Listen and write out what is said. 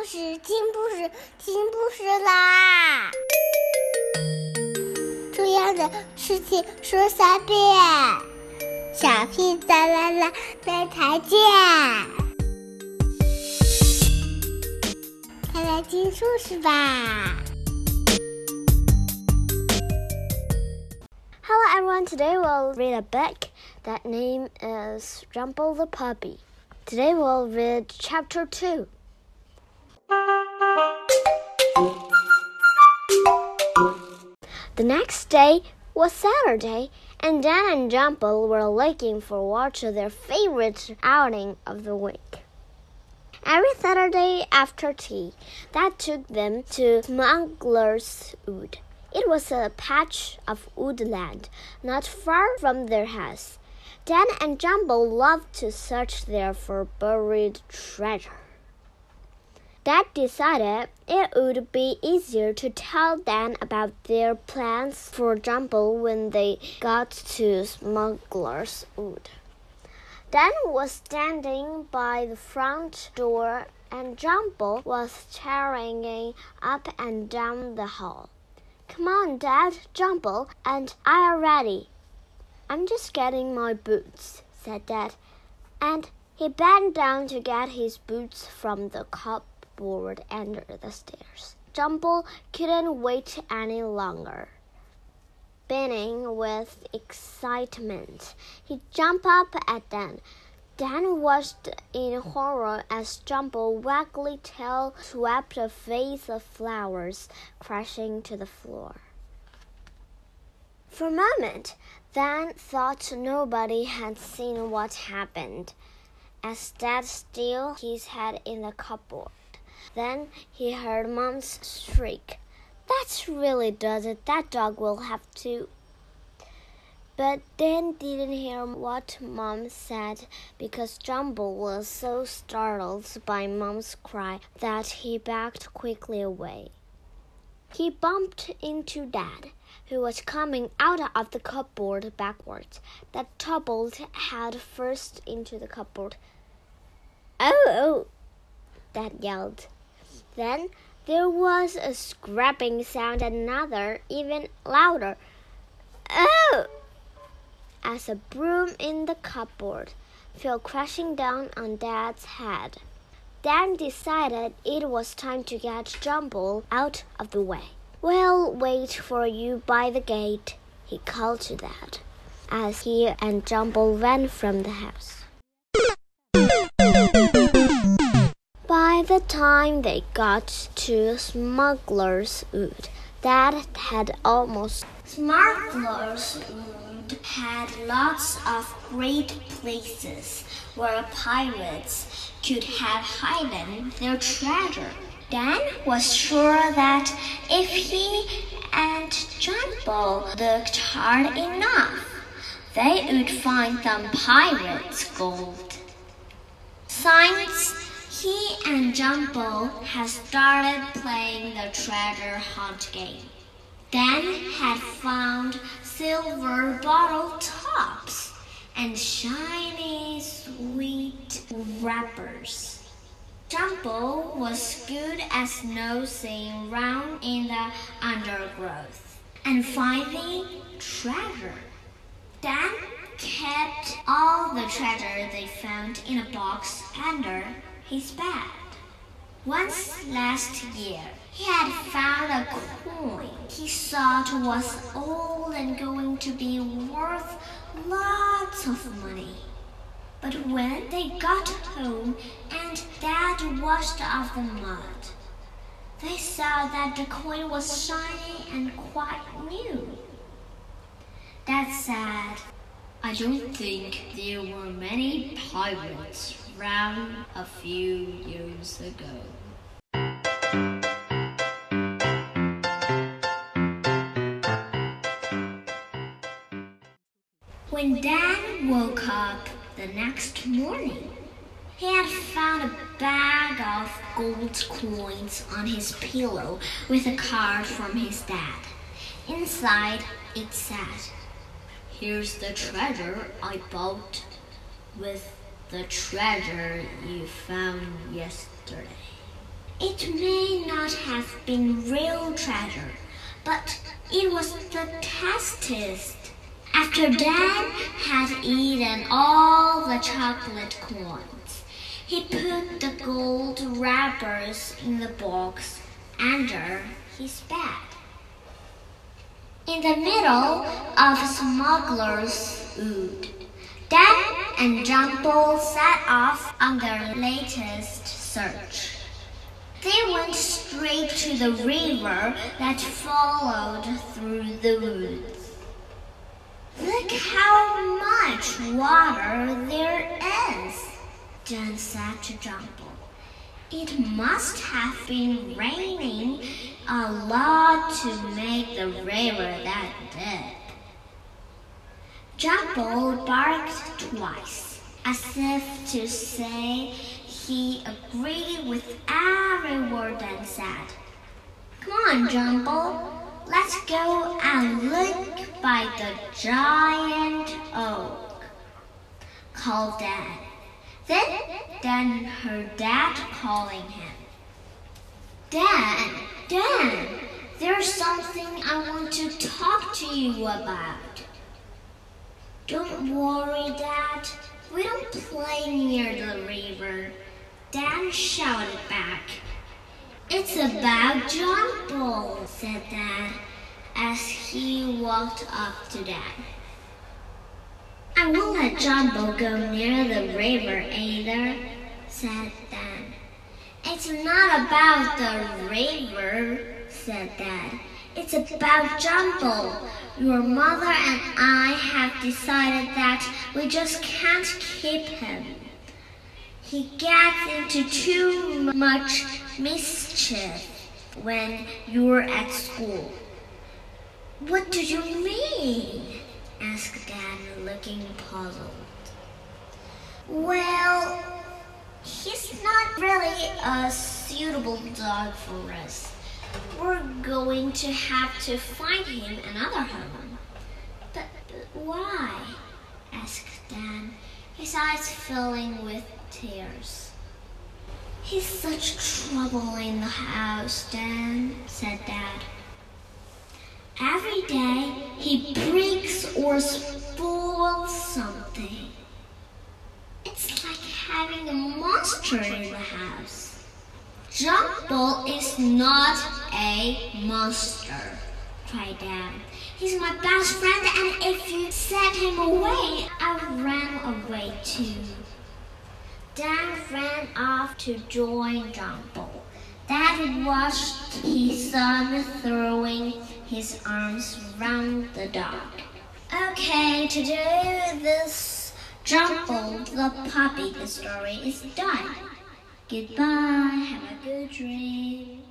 故事，听故事，听故事啦！重要的事情说三遍，小屁哒啦啦，明天见！快来听故事吧！Hello everyone, today we'll read a book that name is Jumble the Puppy. Today we'll read chapter 2. The next day was Saturday, and Dan and Jumble were looking forward to their favorite outing of the week. Every Saturday after tea, that took them to Smuggler's Wood. It was a patch of woodland not far from their house. Dan and Jumble loved to search there for buried treasure. Dad decided it would be easier to tell Dan about their plans for Jumble when they got to Smuggler's Wood. Dan was standing by the front door and Jumble was carrying up and down the hall. Come on, Dad, Jumble, and I are ready. I'm just getting my boots, said Dad, and he bent down to get his boots from the cupboard under the stairs. Jumble couldn't wait any longer. Beaming with excitement, he jumped up at Dan. Dan watched in horror as Jumble waggly tail swept a vase of flowers crashing to the floor. For a moment, Dan thought nobody had seen what happened, as Dad still his head in the cupboard. Then he heard Mom's shriek. That really does it. That dog will have to. But Dan didn't hear what Mom said because Jumble was so startled by Mom's cry that he backed quickly away. He bumped into Dad who was coming out of the cupboard backwards, that tumbled head first into the cupboard. Oh, oh! Dad yelled. Then there was a scraping sound, another, even louder. Oh! As a broom in the cupboard fell crashing down on Dad's head. Dan decided it was time to get Jumble out of the way. We'll wait for you by the gate, he called to Dad, as he and Jumble ran from the house. Time they got to Smuggler's Wood, Dad had almost. Smuggler's Wood had lots of great places where pirates could have hidden their treasure. Dan was sure that if he and Jumble looked hard enough, they would find some pirates' gold. Since he and Jumble had started playing the treasure hunt game, Dan had found silver bottle tops and shiny sweet wrappers. Jumble was good at nosing round in the undergrowth and finding treasure. Dan kept all the treasure they found in a box under his bed. Once last year, he had found a coin he thought was old and going to be worth lots of money. But when they got home and Dad washed off the mud, they saw that the coin was shiny and quite new. Dad said, I don't think there were many pirates round a few years ago. When Dan woke up, the next morning, he had found a bag of gold coins on his pillow with a card from his dad. Inside, it said, Here's the treasure I bought with the treasure you found yesterday. It may not have been real treasure, but it was the tastiest. After Dan had eaten all the chocolate coins, he put the gold wrappers in the box under his bed. In the middle of Smuggler's Wood, Dan and Jumble set off on their latest search. They went straight to the river that followed through the woods. Look how much water there is, Dan said to Jumble. It must have been raining a lot to make the river that deep. Jumble barked twice, as if to say he agreed with every word Dan said. Come on, Jumble, let's go and look by the giant oak, called Dad. Then Dan heard Dad calling him. Dan, Dan, there's something I want to talk to you about. Don't worry, Dad. We don't play near the river. Dan shouted back. It's about Jumble, said Dad as he walked up to Dad. I won't let John Jumble go near the river either, said Dan. It's not about the river, said Dad. It's about Jumble. Your mother and I have decided that we just can't keep him. He gets into too much mischief when you're at school. What do you mean? asked Dad, looking puzzled. Well, he's not really a suitable dog for us. We're going to have to find him another home. But, but why? asked Dan, his eyes filling with tears. He's such trouble in the house, Dan, said Dad. Every day he breaks or spoils something. It's like having a monster in the house. Jumble is not a monster, cried Dan. He's my best friend, and if you sent him away, I ran away too. Dan ran off to join Jumble. Dad watched his son throwing his arms round the dog. Okay, today this Jumble the puppy the story is done. Goodbye, have a good dream.